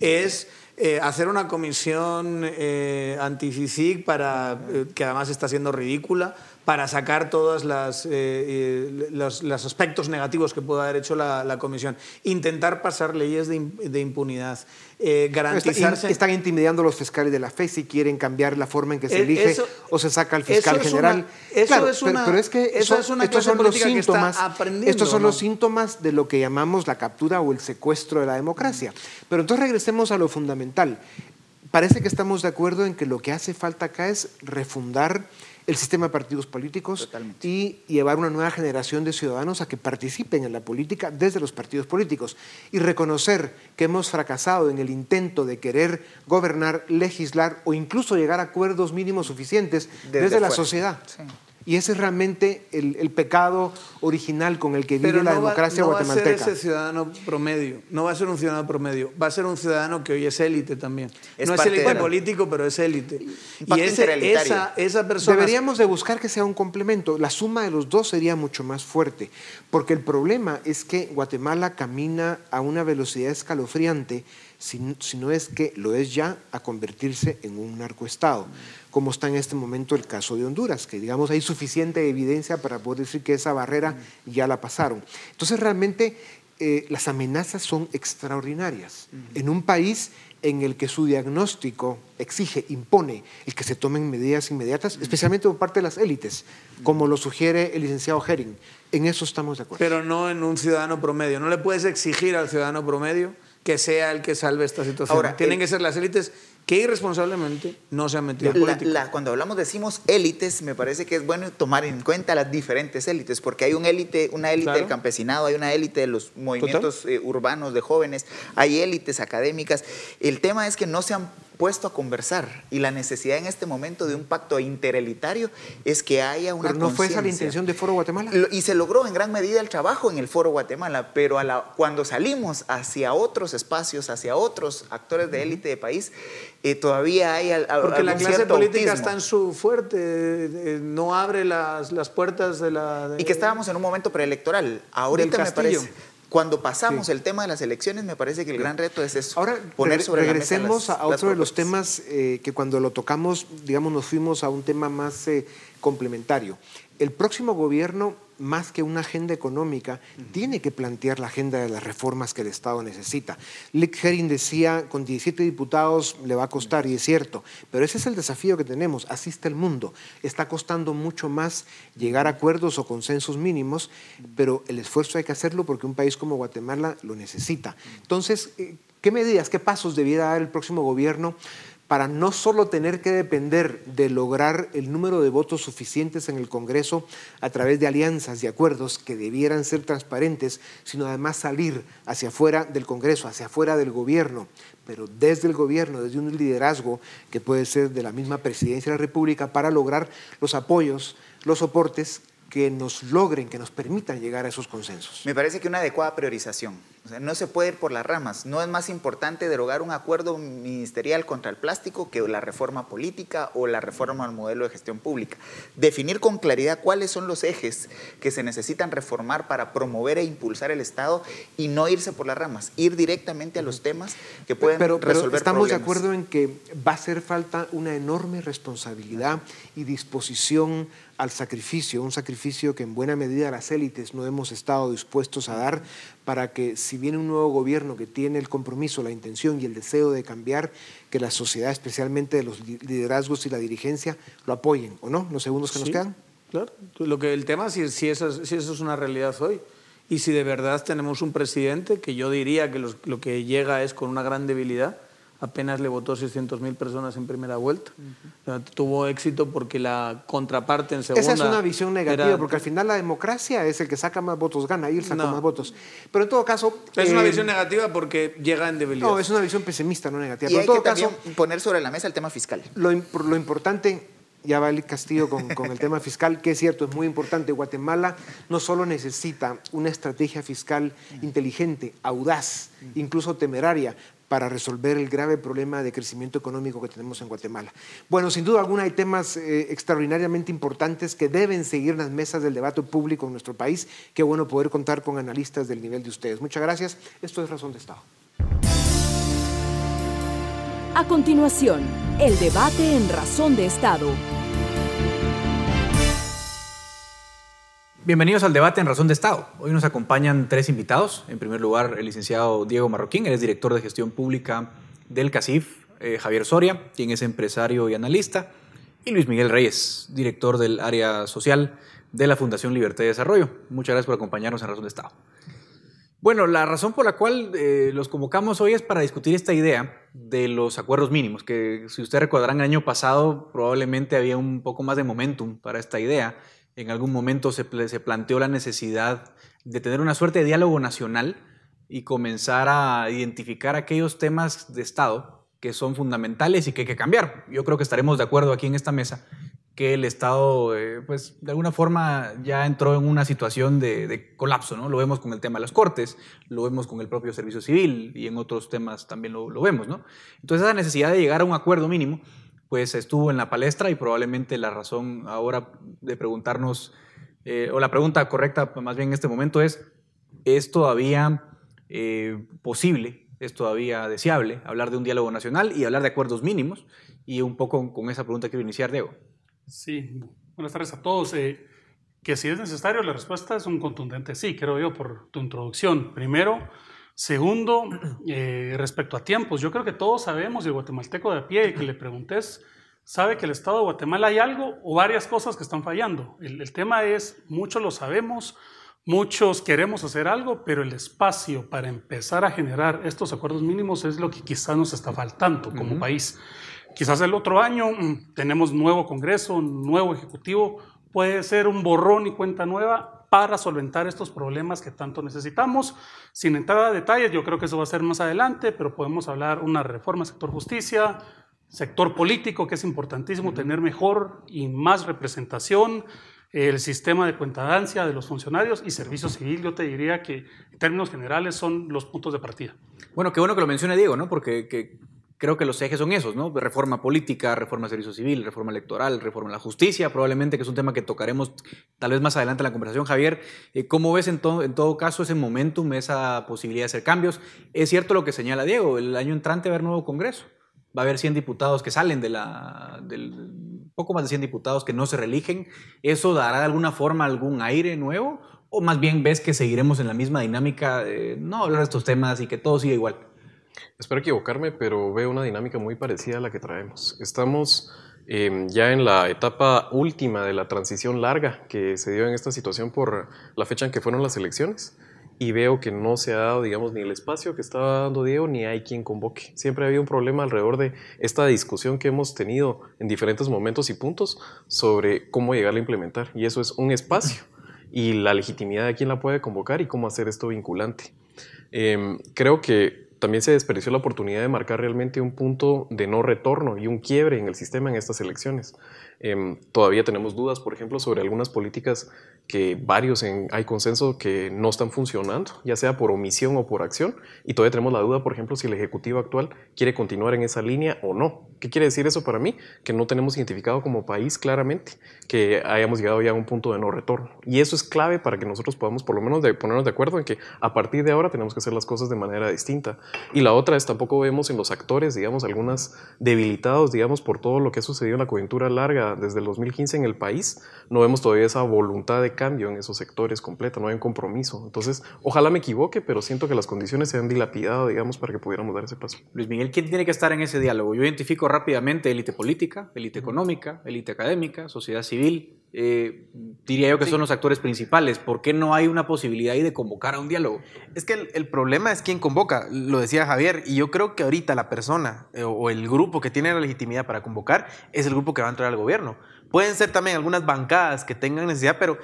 es eh, hacer una comisión eh, anti-CICIG para, eh, que además está siendo ridícula, para sacar todos eh, los, aspectos negativos que pueda haber hecho la, comisión. Intentar pasar leyes de, impunidad. Garantizarse... están intimidando a los fiscales de la fe si quieren cambiar la forma en que se elige o se saca al fiscal general. eso es una, pero, es que eso, es una política que está aprendiendo. Estos son los síntomas de lo que llamamos la captura o el secuestro de la democracia. Pero entonces regresemos a lo fundamental. Parece que estamos de acuerdo en que lo que hace falta acá es refundar el sistema de partidos políticos y llevar una nueva generación de ciudadanos a que participen en la política desde los partidos políticos y reconocer que hemos fracasado en el intento de querer gobernar, legislar o incluso llegar a acuerdos mínimos suficientes desde, la sociedad. Y ese es realmente el, pecado original con el que vive la democracia guatemalteca. No va a ser ese ciudadano promedio, no va a ser un ciudadano promedio, va a ser un ciudadano que hoy es élite también. no es élite político, pero es élite. Y esa, esa persona... Deberíamos de buscar que sea un complemento. La suma de los dos sería mucho más fuerte, porque el problema es que Guatemala camina a una velocidad escalofriante si, no es que lo es ya, a convertirse en un narcoestado, como está en este momento el caso de Honduras, que digamos hay suficiente evidencia para poder decir que esa barrera ya la pasaron. Entonces realmente eh, las amenazas son extraordinarias. En un país en el que su diagnóstico exige, impone el que se tomen medidas inmediatas, especialmente por parte de las élites, como lo sugiere el licenciado Herring. En eso estamos de acuerdo. Pero no en un ciudadano promedio. No le puedes exigir al ciudadano promedio que sea el que salve esta situación. Ahora, Tienen que ser las élites que irresponsablemente no se han metido en política. cuando hablamos, decimos élites, me parece que es bueno tomar en cuenta las diferentes élites, porque hay un élite, una élite del campesinado, hay una élite de los movimientos eh, urbanos de jóvenes, hay élites académicas. El tema es que no se han puesto a conversar. Y la necesidad en este momento de un pacto interelitario es que haya una Pero no fue esa la intención de Foro Guatemala. Y se logró en gran medida el trabajo en el Foro Guatemala, pero a la, cuando salimos hacia otros espacios, hacia otros actores de élite de país, eh, todavía hay Porque la clase política está en su fuerte, eh, no abre las, las puertas de la... y que estábamos en un momento preelectoral. Ahorita me parece cuando pasamos el tema de las elecciones, me parece que el gran reto es eso. Ahora, poner sobre regresemos a otro de los temas eh, que cuando lo tocamos, digamos, nos fuimos a un tema más eh, complementario. El próximo gobierno más que una agenda económica, tiene que plantear la agenda de las reformas que el Estado necesita. Lick Herring decía, con 17 diputados le va a costar, y es cierto, pero ese es el desafío que tenemos, así está el mundo. Está costando mucho más llegar a acuerdos o consensos mínimos, pero el esfuerzo hay que hacerlo porque un país como Guatemala lo necesita. Entonces, eh, ¿qué medidas, qué pasos debiera dar el próximo gobierno? Para no solo tener que depender de lograr el número de votos suficientes en el Congreso a través de alianzas y acuerdos que debieran ser transparentes, sino además salir hacia afuera del Congreso, hacia afuera del gobierno, pero desde el gobierno, desde un liderazgo que puede ser de la misma presidencia de la República para lograr los apoyos, los soportes que nos logren, que nos permitan llegar a esos consensos. Me parece que una adecuada priorización no se puede ir por las ramas. No es más importante derogar un acuerdo ministerial contra el plástico que la reforma política o la reforma al modelo de gestión pública. Definir con claridad cuáles son los ejes que se necesitan reformar para promover e impulsar el Estado y no irse por las ramas, ir directamente a los temas que pueden pero, pero estamos de acuerdo en que va a hacer falta una enorme responsabilidad y disposición al sacrificio, un sacrificio que en buena medida las élites no hemos estado dispuestos a dar para que si viene un nuevo gobierno que tiene el compromiso, la intención y el deseo de cambiar, que la sociedad, especialmente de los liderazgos y la dirigencia, lo apoyen, ¿o no? Los segundos que nos quedan. Claro, lo que el tema es si, si, eso, si eso es una realidad hoy y si de verdad tenemos un presidente que yo diría que lo que llega es con una gran debilidad apenas le votó 600.000 personas en primera vuelta. tuvo éxito porque la contraparte en segunda... Esa es una visión negativa, porque al final la democracia es el que saca más votos, gana y él saca más votos. Pero en todo caso... Es una eh, visión negativa porque llega en debilidad. No, es una visión pesimista, no negativa. Y Pero hay en todo que caso, poner sobre la mesa el tema fiscal. Lo, lo importante ya va el Castillo con, con, el tema fiscal, que es cierto, es muy importante. Guatemala no solo necesita una estrategia fiscal inteligente, audaz, incluso temeraria, para resolver el grave problema de crecimiento económico que tenemos en Guatemala. Bueno, sin duda alguna hay temas eh, extraordinariamente importantes que deben seguir las mesas del debate público en nuestro país. Qué bueno poder contar con analistas del nivel de ustedes. Muchas gracias. Esto es Razón de Estado. A continuación, el debate en Razón de Estado. Bienvenidos al debate en Razón de Estado. Hoy nos acompañan tres invitados. En primer lugar, el licenciado Diego Marroquín, él es director de gestión pública del CACIF, eh, Javier Soria, quien es empresario y analista, y Luis Miguel Reyes, director del área social de la Fundación Libertad y Desarrollo. Muchas gracias por acompañarnos en Razón de Estado. Bueno, la razón por la cual eh, los convocamos hoy es para discutir esta idea de los acuerdos mínimos, que si ustedes recordarán el año pasado probablemente había un poco más de momentum para esta idea en algún momento se, planteó la necesidad de tener una suerte de diálogo nacional y comenzar a identificar aquellos temas de Estado que son fundamentales y que hay que cambiar. Yo creo que estaremos de acuerdo aquí en esta mesa que el Estado, eh, pues, de alguna forma ya entró en una situación de, colapso, ¿no? Lo vemos con el tema de las cortes, lo vemos con el propio servicio civil y en otros temas también lo, lo vemos, ¿no? Entonces, esa necesidad de llegar a un acuerdo mínimo pues estuvo en la palestra y probablemente la razón ahora de preguntarnos, eh, o la pregunta correcta más bien en este momento es, ¿es todavía eh, posible, es todavía deseable hablar de un diálogo nacional y hablar de acuerdos mínimos? Y un poco con esa pregunta quiero iniciar, Diego. Sí, buenas tardes a todos. Eh, que si es necesario, la respuesta es un contundente sí, creo yo, por tu introducción. Primero, segundo, eh, respecto a tiempos, yo creo que todos sabemos, y el guatemalteco de a pie, que le preguntes, sabe que el Estado de Guatemala hay algo o varias cosas que están fallando. El, el tema es, muchos lo sabemos, Muchos queremos hacer algo, pero el espacio para empezar a generar estos acuerdos mínimos es lo que quizás nos está faltando como país. Quizás el otro año mm, tenemos nuevo Congreso, nuevo Ejecutivo, puede ser un borrón y cuenta nueva para solventar estos problemas que tanto necesitamos. Sin entrar a detalles, yo creo que eso va a ser más adelante, pero podemos hablar una reforma al sector justicia, sector político, que es importantísimo tener mejor y más representación, el sistema de cuentadancia de los funcionarios y servicio civil, yo te diría que en términos generales son los puntos de partida. Bueno, qué bueno que lo mencione Diego, ¿no? Porque que, creo que los ejes son esos, ¿no? Reforma política, reforma servicio civil, reforma electoral, reforma de la justicia, probablemente que es un tema que tocaremos tal vez más adelante en la conversación. Javier, eh, ¿cómo ves en, en todo caso ese momentum, esa posibilidad de hacer cambios? Es cierto lo que señala Diego, el año entrante va a haber nuevo Congreso va a haber 100 diputados que salen de la, del poco más de 100 diputados que no se reeligen. ¿Eso dará de alguna forma algún aire nuevo? ¿O más bien ves que seguiremos en la misma dinámica de no hablar de estos temas y que todo siga igual? Espero equivocarme, pero veo una dinámica muy parecida a la que traemos. Estamos em, ya en la etapa última de la transición larga que se dio en esta situación por la fecha en que fueron las elecciones y veo que no se ha dado, digamos, ni el espacio que estaba dando Diego, ni hay quien convoque. Siempre ha habido un problema alrededor de esta discusión que hemos tenido en diferentes momentos y puntos sobre cómo llegar a implementar. Y eso es un espacio y la legitimidad de quién la puede convocar y cómo hacer esto vinculante. Em, creo que también se desperdició la oportunidad de marcar realmente un punto de no retorno y un quiebre en el sistema en estas elecciones. Em, todavía tenemos dudas, por ejemplo, sobre algunas políticas que varios hay consenso que no están funcionando, ya sea por omisión o por acción, y todavía tenemos la duda, por ejemplo, si el Ejecutivo actual quiere continuar en esa línea o no. ¿Qué quiere decir eso para mí? Que no tenemos identificado como país claramente que hayamos llegado ya a un punto de no retorno. Y eso es clave para que nosotros podamos por lo menos ponernos de acuerdo en que a partir de ahora tenemos que hacer las cosas de manera distinta. Y la otra es tampoco vemos en los actores, digamos, algunas debilitados, digamos, por todo lo que ha sucedido en la coyuntura larga desde el 2015 en el país. No vemos todavía esa voluntad de cambio en esos sectores completa, no hay un compromiso. Entonces, ojalá me equivoque, pero siento que las condiciones se han dilapidado, digamos, para que pudiéramos dar ese paso. Luis Miguel, ¿quién tiene que estar en ese diálogo? Yo identifico rápidamente élite política, élite económica, élite académica, sociedad civil. Eh, diría yo que son los actores principales. ¿Por qué no hay una posibilidad ahí de convocar a un diálogo? Es que el, el problema es quién convoca, lo decía Javier, y yo creo que ahorita la persona eh, o el grupo que tiene la legitimidad para convocar es el grupo que va a entrar al gobierno. Pueden ser también algunas bancadas que tengan necesidad, pero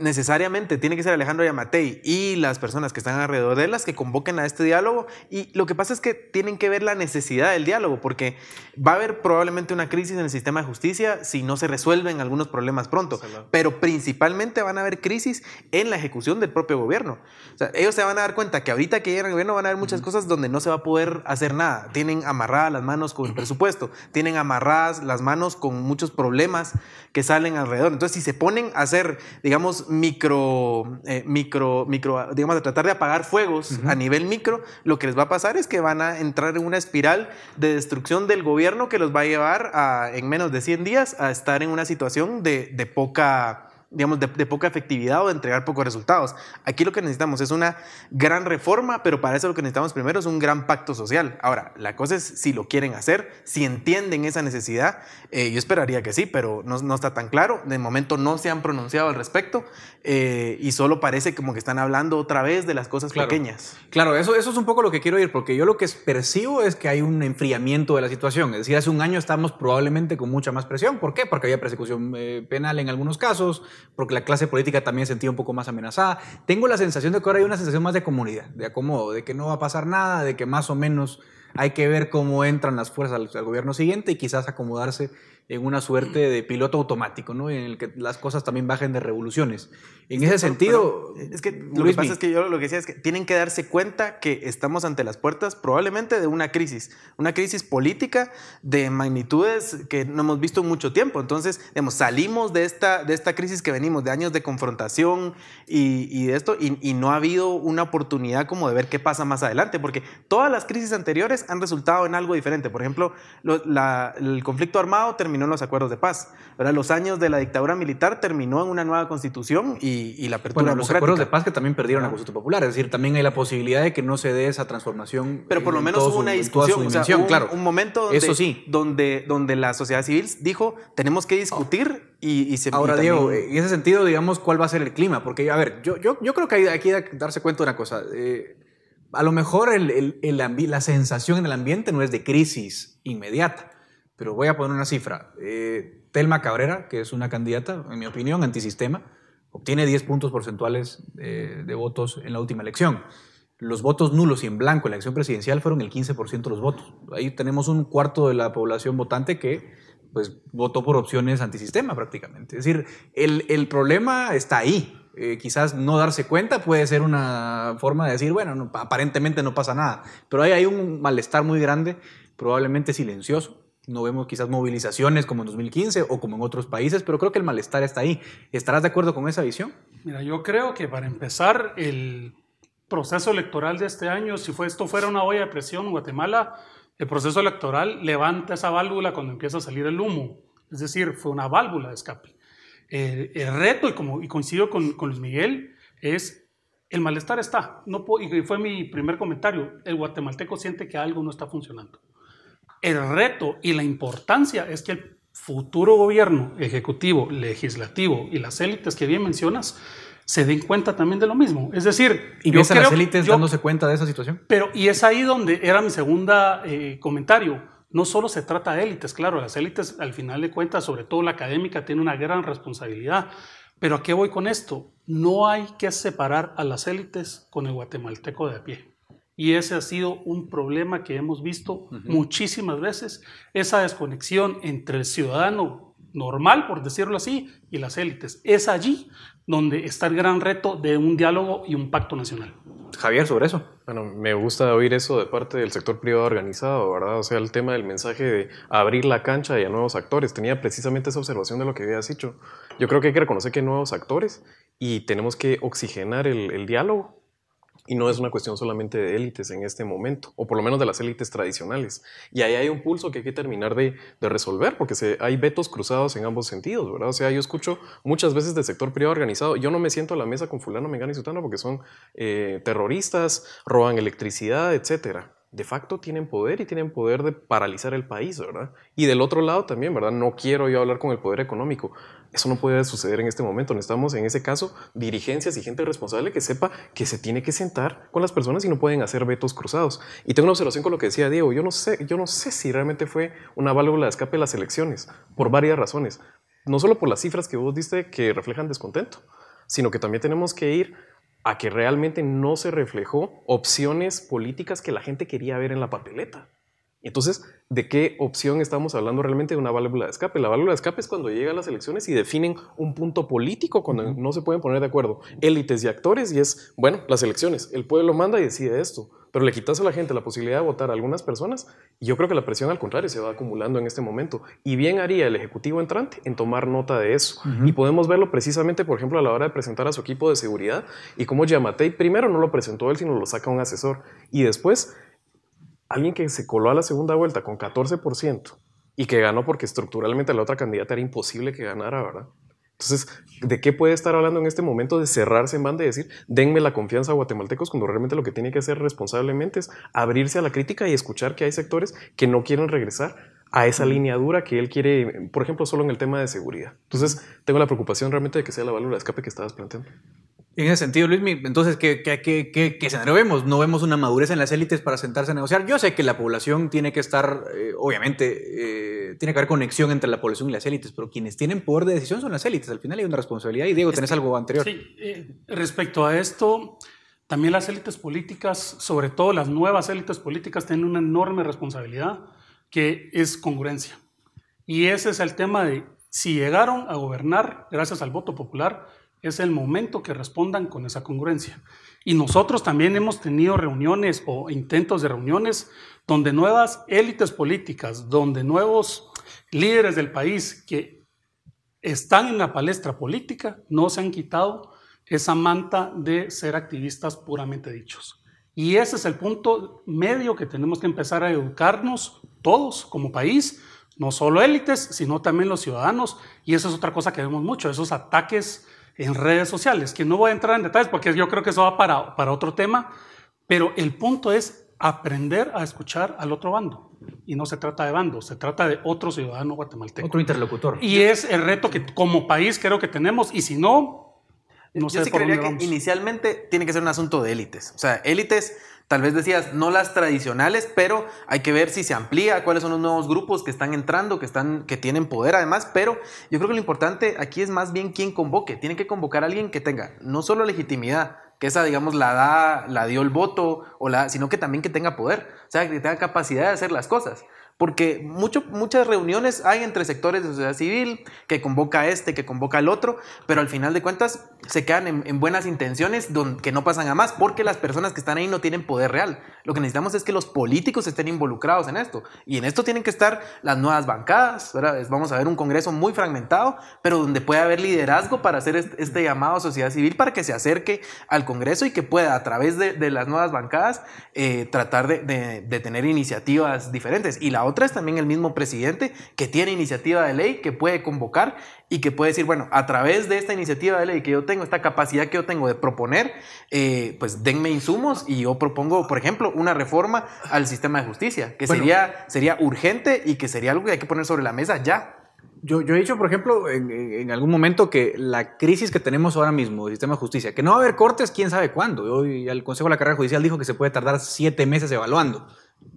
necesariamente tiene que ser Alejandro Yamatei y las personas que están alrededor de él las que convoquen a este diálogo. Y lo que pasa es que tienen que ver la necesidad del diálogo, porque va a haber probablemente una crisis en el sistema de justicia si no se resuelven algunos problemas pronto, pero principalmente van a haber crisis en la ejecución del propio gobierno. O sea, ellos se van a dar cuenta que ahorita que llegan al gobierno van a haber muchas cosas donde no se va a poder hacer nada. Tienen amarradas las manos con el presupuesto, tienen amarradas las manos con muchos problemas que salen alrededor. Entonces, si se ponen a hacer, digamos, micro, eh, micro, micro, digamos, a tratar de apagar fuegos a nivel micro, lo que les va a pasar es que van a entrar en una espiral de destrucción del gobierno que los va a llevar a, en menos de 100 días a estar en una situación de, de poca digamos, de, poca efectividad o de entregar pocos resultados. Aquí lo que necesitamos es una gran reforma, pero para eso lo que necesitamos primero es un gran pacto social. Ahora, la cosa es si lo quieren hacer, si entienden esa necesidad, eh, yo esperaría que sí, pero no, no, está tan claro. De momento no se han pronunciado al respecto eh, y solo parece como que están hablando otra vez de las cosas pequeñas. Claro, eso, eso es un poco lo que quiero ir, porque yo lo que percibo es que hay un enfriamiento de la situación. Es decir, hace un año estamos probablemente con mucha más presión. ¿Por qué? Porque había persecución eh, penal en algunos casos porque la clase política también se sentía un poco más amenazada. Tengo la sensación de que ahora hay una sensación más de comunidad, de acomodo, de que no va a pasar nada, de que más o menos hay que ver cómo entran las fuerzas al, gobierno siguiente y quizás acomodarse en una suerte de piloto automático, ¿no? En el que las cosas también bajen de revoluciones. En ese sentido, es que lo que pasa es que yo lo que decía es que tienen que darse cuenta que estamos ante las puertas probablemente de una crisis, una crisis política de magnitudes que no hemos visto en mucho tiempo. Entonces, digamos, salimos de esta, de esta crisis que venimos de años de confrontación y, y de esto, y, y no ha habido una oportunidad como de ver qué pasa más adelante, porque todas las crisis anteriores han resultado en algo diferente. Por ejemplo, lo, la, el conflicto armado terminó terminó en los acuerdos de paz. ¿verdad? Los años de la dictadura militar terminó en una nueva constitución y, y la apertura Bueno, los democrática. acuerdos de paz que también perdieron la Constitución Popular, es decir, también hay la posibilidad de que no se dé esa transformación. Pero por lo en menos hubo una discusión, o sea, dimensión, hubo un, claro. un momento donde, Eso sí. donde, donde la sociedad civil dijo, tenemos que discutir y, y se Ahora, y Diego, en ese sentido, digamos, ¿cuál va a ser el clima? Porque, a ver, yo, yo, yo creo que hay, hay que darse cuenta de una cosa. Eh, a lo mejor el, el- el ambi- la sensación en el ambiente no es de crisis inmediata, pero voy a poner una cifra. Eh, Telma Cabrera, que es una candidata, en mi opinión, antisistema, obtiene 10 puntos porcentuales eh, de votos en la última elección. Los votos nulos y en blanco en la elección presidencial fueron el 15% de los votos. Ahí tenemos un cuarto de la población votante que pues, votó por opciones antisistema prácticamente. Es decir, el, el problema está ahí. Eh, quizás no darse cuenta puede ser una forma de decir, bueno, no- aparentemente no pasa nada, pero ahí hay un malestar muy grande, probablemente silencioso. No vemos quizás movilizaciones como en 2015 o como en otros países, pero creo que el malestar está ahí. ¿Estarás de acuerdo con esa visión? Mira, yo creo que para empezar, el proceso electoral de este año, si fue, esto fuera una olla de presión en Guatemala, el proceso electoral levanta esa válvula cuando empieza a salir el humo. Es decir, fue una válvula de escape. El reto, y, como, y coincido con, con Luis Miguel, es el malestar está. No puedo- y fue mi primer comentario. El guatemalteco siente que algo no está funcionando. El reto y la importancia es que el futuro gobierno ejecutivo, legislativo y las élites que bien mencionas se den cuenta también de lo mismo. Es decir, ¿Y yo a las creo- élites yo- dándose cuenta de esa situación? pero, y es ahí donde era mi segunda eh, comentario. No solo se trata de élites, claro, las élites al final de cuentas, sobre todo la académica, tiene una gran responsabilidad. Pero ¿a qué voy con esto? No hay que separar a las élites con el guatemalteco de a pie. Y ese ha sido un problema que hemos visto muchísimas veces, esa desconexión entre el ciudadano normal, por decirlo así, y las élites. Es allí donde está el gran reto de un diálogo y un pacto nacional. Javier, sobre eso. Bueno, me gusta oír eso de parte del sector privado organizado, ¿verdad? O sea, el tema del mensaje de abrir la cancha y a nuevos actores. Tenía precisamente esa observación de lo que habías dicho. Yo creo que hay que reconocer que hay nuevos actores y tenemos que oxigenar el, el diálogo. Y no es una cuestión solamente de élites en este momento, o por lo menos de las élites tradicionales. Y ahí hay un pulso que hay que terminar de, de resolver, porque se, hay vetos cruzados en ambos sentidos, ¿verdad? O sea, yo escucho muchas veces del sector privado organizado, yo no me siento a la mesa con fulano, mengano y sutano porque son eh, terroristas, roban electricidad, etcétera. De facto tienen poder y tienen poder de paralizar el país, ¿verdad? Y del otro lado también, ¿verdad? No quiero yo hablar con el poder económico. Eso no puede suceder en este momento. Necesitamos, en ese caso, dirigencias y gente responsable que sepa que se tiene que sentar con las personas y no pueden hacer vetos cruzados. Y tengo una observación con lo que decía Diego. Yo no sé, yo no sé si realmente fue una válvula de escape de las elecciones, por varias razones. No solo por las cifras que vos diste que reflejan descontento, sino que también tenemos que ir a que realmente no se reflejó opciones políticas que la gente quería ver en la papeleta. Entonces, ¿de qué opción estamos hablando realmente de una válvula de escape? La válvula de escape es cuando llegan las elecciones y definen un punto político, cuando no se pueden poner de acuerdo élites y actores, y es, bueno, las elecciones, el pueblo manda y decide esto, pero le quitas a la gente la posibilidad de votar a algunas personas, y yo creo que la presión al contrario se va acumulando en este momento. Y bien haría el Ejecutivo entrante en tomar nota de eso. Y podemos verlo precisamente, por ejemplo, a la hora de presentar a su equipo de seguridad, y cómo Yamatei primero no lo presentó él, sino lo saca un asesor, y después alguien que se coló a la segunda vuelta con 14% y que ganó porque estructuralmente la otra candidata era imposible que ganara, ¿verdad? Entonces, ¿de qué puede estar hablando en este momento de cerrarse en banda y decir, denme la confianza a guatemaltecos cuando realmente lo que tiene que hacer responsablemente es abrirse a la crítica y escuchar que hay sectores que no quieren regresar a esa línea dura que él quiere, por ejemplo, solo en el tema de seguridad. Entonces, tengo la preocupación realmente de que sea la válvula de escape que estabas planteando. En ese sentido, Luis, entonces, ¿qué, qué, qué, qué, qué escenario vemos? ¿No vemos una madurez en las élites para sentarse a negociar? Yo sé que la población tiene que estar, eh, obviamente, eh, tiene que haber conexión entre la población y las élites, pero quienes tienen poder de decisión son las élites. Al final hay una responsabilidad. Y Diego, ¿tenés algo anterior? Sí, eh, respecto a esto, también las élites políticas, sobre todo las nuevas élites políticas, tienen una enorme responsabilidad que es congruencia. Y ese es el tema de si llegaron a gobernar gracias al voto popular, es el momento que respondan con esa congruencia. Y nosotros también hemos tenido reuniones o intentos de reuniones donde nuevas élites políticas, donde nuevos líderes del país que están en la palestra política no se han quitado esa manta de ser activistas puramente dichos. Y ese es el punto medio que tenemos que empezar a educarnos todos como país, no solo élites, sino también los ciudadanos. Y eso es otra cosa que vemos mucho, esos ataques en redes sociales, que no voy a entrar en detalles porque yo creo que eso va para, para otro tema, pero el punto es aprender a escuchar al otro bando. Y no se trata de bando, se trata de otro ciudadano guatemalteco. Otro interlocutor. Y es el reto que como país creo que tenemos, y si no, no Yo sé sí por creería dónde que vamos. inicialmente tiene que ser un asunto de élites. O sea, élites, tal vez decías, no las tradicionales, pero hay que ver si se amplía, cuáles son los nuevos grupos que están entrando, que, están, que tienen poder además. Pero yo creo que lo importante aquí es más bien quién convoque. Tiene que convocar a alguien que tenga no solo legitimidad, que esa, digamos, la da, la dio el voto, o la, sino que también que tenga poder, o sea, que tenga capacidad de hacer las cosas. Porque mucho, muchas reuniones hay entre sectores de sociedad civil, que convoca a este, que convoca al otro, pero al final de cuentas se quedan en, en buenas intenciones don- que no pasan a más, porque las personas que están ahí no tienen poder real. Lo que necesitamos es que los políticos estén involucrados en esto. Y en esto tienen que estar las nuevas bancadas. ¿verdad? Vamos a ver un Congreso muy fragmentado, pero donde puede haber liderazgo para hacer este, llamado a sociedad civil para que se acerque al Congreso y que pueda, a través de, las nuevas bancadas, eh, tratar de, de- de tener iniciativas diferentes. Y la otra es también el mismo presidente que tiene iniciativa de ley, que puede convocar y que puede decir, bueno, a través de esta iniciativa de ley que yo tengo, esta capacidad que yo tengo de proponer, eh, pues denme insumos y yo propongo, por ejemplo, una reforma al sistema de justicia, que Bueno. sería, sería urgente y que sería algo que hay que poner sobre la mesa ya. Yo, yo he dicho, por ejemplo, en, en- algún momento que la crisis que tenemos ahora mismo del sistema de justicia, que no va a haber cortes, quién sabe cuándo. Hoy el Consejo de la Carrera Judicial dijo que se puede tardar siete meses evaluando.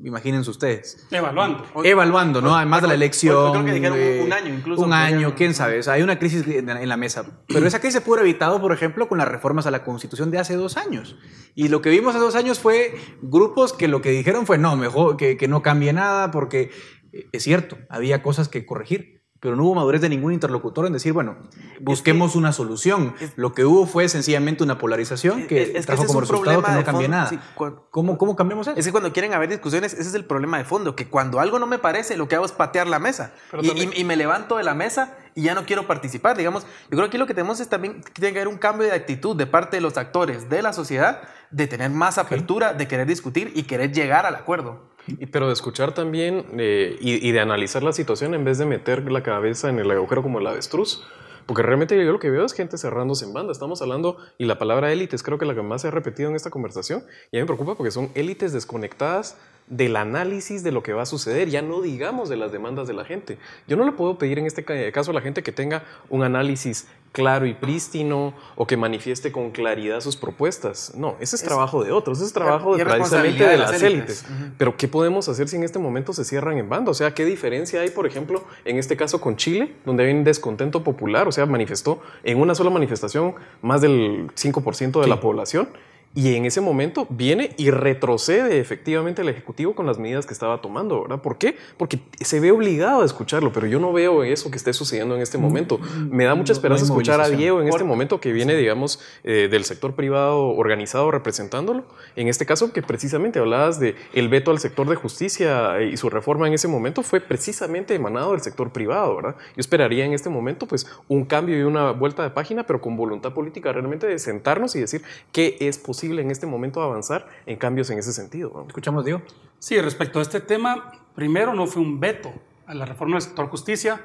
Imagínense ustedes. Evaluando. Evaluando, ¿no? Además de la elección. creo que dijeron un- eh, un año incluso, Un año, quién sabe. O sea, hay una crisis en, en la mesa. Pero esa crisis se pudo haber evitado, por ejemplo, con las reformas a la Constitución de hace dos años. Y lo que vimos hace dos años fue grupos que lo que dijeron fue, no, mejor que, que no cambie nada, porque eh, es cierto, había cosas que corregir. Pero no hubo madurez de ningún interlocutor en decir, bueno, busquemos una solución. Lo que hubo fue sencillamente una polarización que Es- es que trajo ese es como resultado que no cambie nada. Sí, cu- ¿Cómo, ¿Cómo cambiamos eso? Es que cuando quieren haber discusiones, ese es el problema de fondo, que cuando algo no me parece, lo que hago es patear la mesa. Y, también- y- y me levanto de la mesa y ya no quiero participar. Digamos, yo creo que aquí lo que tenemos es también que tiene que haber un cambio de actitud de parte de los actores de la sociedad, de tener más apertura, de querer discutir y querer llegar al acuerdo. Pero de escuchar también eh, y, y de analizar la situación en vez de meter la cabeza en el agujero como el avestruz. Porque realmente yo lo que veo es gente cerrándose en banda. Estamos hablando, y la palabra élites creo que la que más se ha repetido en esta conversación, y a mí me preocupa porque son élites desconectadas del análisis de lo que va a suceder, ya no digamos de las demandas de la gente. Yo no le puedo pedir en este ca- caso a la gente que tenga un análisis claro y prístino o que manifieste con claridad sus propuestas. No, ese es, trabajo de otros, ese es trabajo de, precisamente de las las élites. Pero ¿qué podemos hacer si en este momento se cierran en banda? O sea, ¿qué diferencia hay, por ejemplo, en este caso con Chile, donde hay un descontento popular? O sea, manifestó en una sola manifestación más del 5% de la población. Y en ese momento viene y retrocede efectivamente el Ejecutivo con las medidas que estaba tomando, ¿verdad? ¿Por qué? Porque se ve obligado a escucharlo, pero yo no veo eso que esté sucediendo en este momento. Me da mucha no esperanza hay escuchar a. Diego en este momento que viene, digamos, eh, del sector privado organizado representándolo. En este caso, que precisamente hablabas de el veto al sector de justicia y su reforma en ese momento fue precisamente emanado del sector privado, ¿verdad? Yo esperaría en este momento, pues, un cambio y una vuelta de página, pero con voluntad política realmente de sentarnos y decir qué es posible en este momento avanzar en cambios en ese sentido. ¿no? Escuchamos, Diego. Sí, respecto a este tema, primero no fue un veto a la reforma del sector justicia,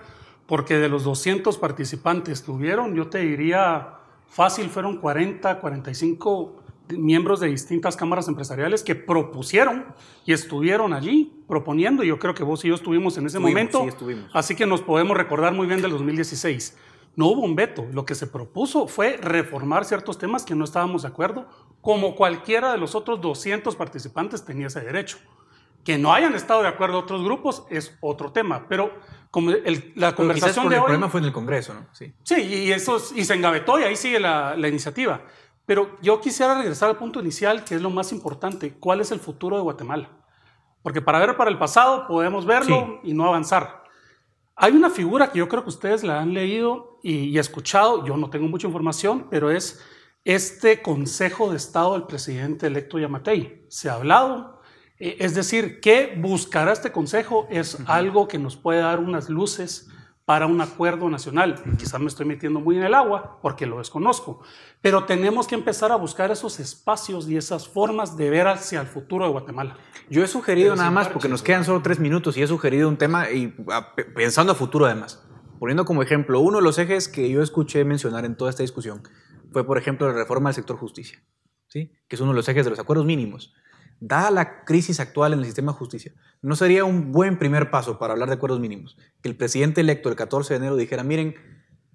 porque de los 200 participantes tuvieron, yo te diría, fácil fueron 40, 45 miembros de distintas cámaras empresariales que propusieron y estuvieron allí proponiendo, y yo creo que vos y yo estuvimos en ese Estuvimos, momento, sí, estuvimos. así que nos podemos recordar muy bien del 2016. No hubo un veto, lo que se propuso fue reformar ciertos temas que no estábamos de acuerdo, como cualquiera de los otros 200 participantes tenía ese derecho. Que no hayan estado de acuerdo otros grupos es otro tema, pero como el- la conversación por de el hoy... problema fue en el Congreso, ¿no? Sí. Sí, y, eso, es- y se engavetó y ahí sigue la, la iniciativa. Pero yo quisiera regresar al punto inicial, que es lo más importante. ¿Cuál es el futuro de Guatemala? Porque para ver para el pasado podemos verlo y no avanzar. Hay una figura que yo creo que ustedes la han leído y, y escuchado, yo no tengo mucha información, pero es este Consejo de Estado del presidente electo Yamatei. Se ha hablado, eh, es decir, ¿qué buscará este Consejo? Es algo que nos puede dar unas luces para un acuerdo nacional. Quizás me estoy metiendo muy en el agua porque lo desconozco, pero tenemos que empezar a buscar esos espacios y esas formas de ver hacia el futuro de Guatemala. Yo he sugerido nada más, porque nos quedan solo tres minutos, y he sugerido un tema y pensando a futuro además, poniendo como ejemplo, uno de los ejes que yo escuché mencionar en toda esta discusión fue, por ejemplo, la reforma del sector justicia, ¿sí? que es uno de los ejes de los acuerdos mínimos. Dada la crisis actual en el sistema de justicia, ¿no sería un buen primer paso para hablar de acuerdos mínimos? Que el presidente electo el 14 de enero dijera, miren,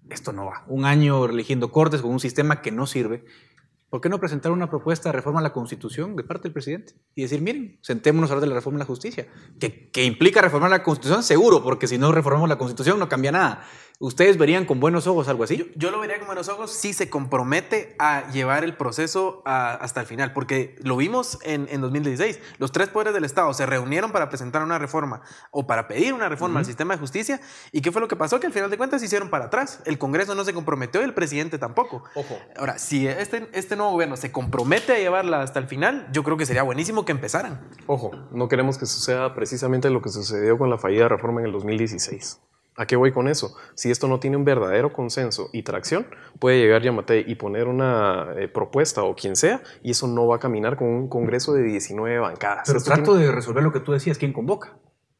esto no va. Un año eligiendo cortes con un sistema que no sirve. ¿Por qué no presentar una propuesta de reforma a la Constitución de parte del presidente? Y decir, miren, sentémonos a hablar de la reforma a la justicia. Que, que implica reformar la Constitución, seguro, porque si no reformamos la Constitución no cambia nada. ¿Ustedes verían con buenos ojos algo así? Yo, lo vería con buenos ojos si se compromete a llevar el proceso hasta el final, porque lo vimos en, en, 2016. Los tres poderes del Estado se reunieron para presentar una reforma o para pedir una reforma al sistema de justicia. ¿Y qué fue lo que pasó? Que al final de cuentas se hicieron para atrás. El Congreso no se comprometió y el presidente tampoco. Ojo. Ahora, si este, este nuevo gobierno se compromete a llevarla hasta el final, yo creo que sería buenísimo que empezaran. Ojo, no queremos que suceda precisamente lo que sucedió con la fallida reforma en el 2016. ¿A qué voy con eso? Si esto no tiene un verdadero consenso y tracción, puede llegar Yamate y poner una eh, propuesta o quien sea, y eso no va a caminar con un congreso de 19 bancadas. Pero trato de resolver lo que tú decías, ¿quién convoca?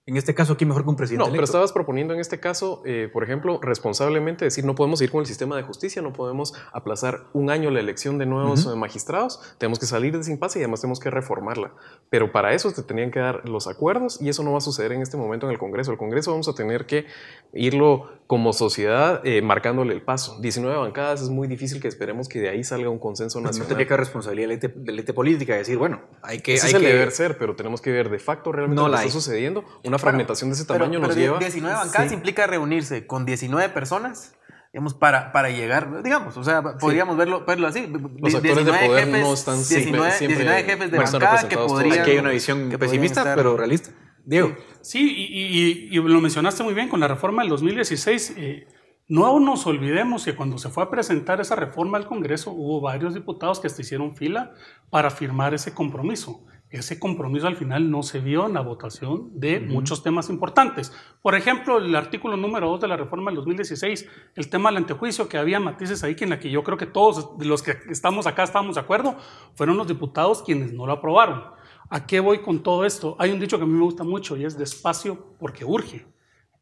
En este caso, ¿quién mejor que un presidente? No, pero estabas proponiendo en este caso, eh, por ejemplo, responsablemente decir no podemos ir con el sistema de justicia, no podemos aplazar un año la elección de nuevos eh, magistrados, tenemos que salir de ese impasse y además tenemos que reformarla. Pero para eso te tenían que dar los acuerdos y eso no va a suceder en este momento en el Congreso. El Congreso vamos a tener que irlo como sociedad eh, marcándole el paso. 19 bancadas es muy difícil que esperemos que de ahí salga un consenso nacional. No tendría que responsabilidad de la política, decir, bueno, hay que... hay es el que... deber ser, pero tenemos que ver de facto realmente lo que está sucediendo. Una fragmentación de ese tamaño nos lleva... 19 bancadas implica reunirse con 19 personas digamos, para, para llegar, digamos, o sea, podríamos verlo, verlo así. Los actores de poder jefes, no están 19, siempre, 19 jefes de bancada que podrían... Aquí hay una visión pesimista, pero realista. Diego. Sí, y, y, lo mencionaste muy bien con la reforma del 2016. Eh, no nos olvidemos que cuando se fue a presentar esa reforma al Congreso hubo varios diputados que se hicieron fila para firmar ese compromiso ese compromiso al final no se vio en la votación de muchos temas importantes. Por ejemplo, el artículo número 2 de la reforma del 2016, el tema del antejuicio, que había matices ahí que en la que yo creo que todos los que estamos acá estamos de acuerdo, fueron los diputados quienes no lo aprobaron. ¿A qué voy con todo esto? Hay un dicho que a mí me gusta mucho y es despacio porque urge.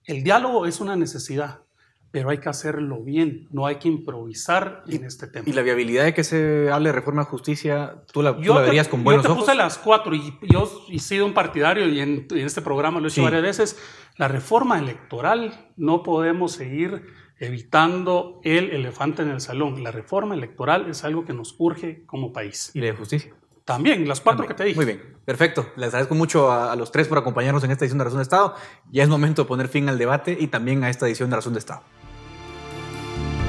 El diálogo es una necesidad pero hay que hacerlo bien, no hay que improvisar en este tema. ¿Y la viabilidad de que se hable de reforma de justicia, tú la, tú verías con buenos ojos? Yo te puse las cuatro y yo he sido un partidario y en, este programa lo he hecho varias veces. La reforma electoral no podemos seguir evitando el elefante en el salón. La reforma electoral es algo que nos urge como país. ¿Y la de justicia? También, las cuatro que te dije. Muy bien, perfecto. Les agradezco mucho a, a, los tres por acompañarnos en esta edición de Razón de Estado. Ya es momento de poner fin al debate y también a esta edición de Razón de Estado.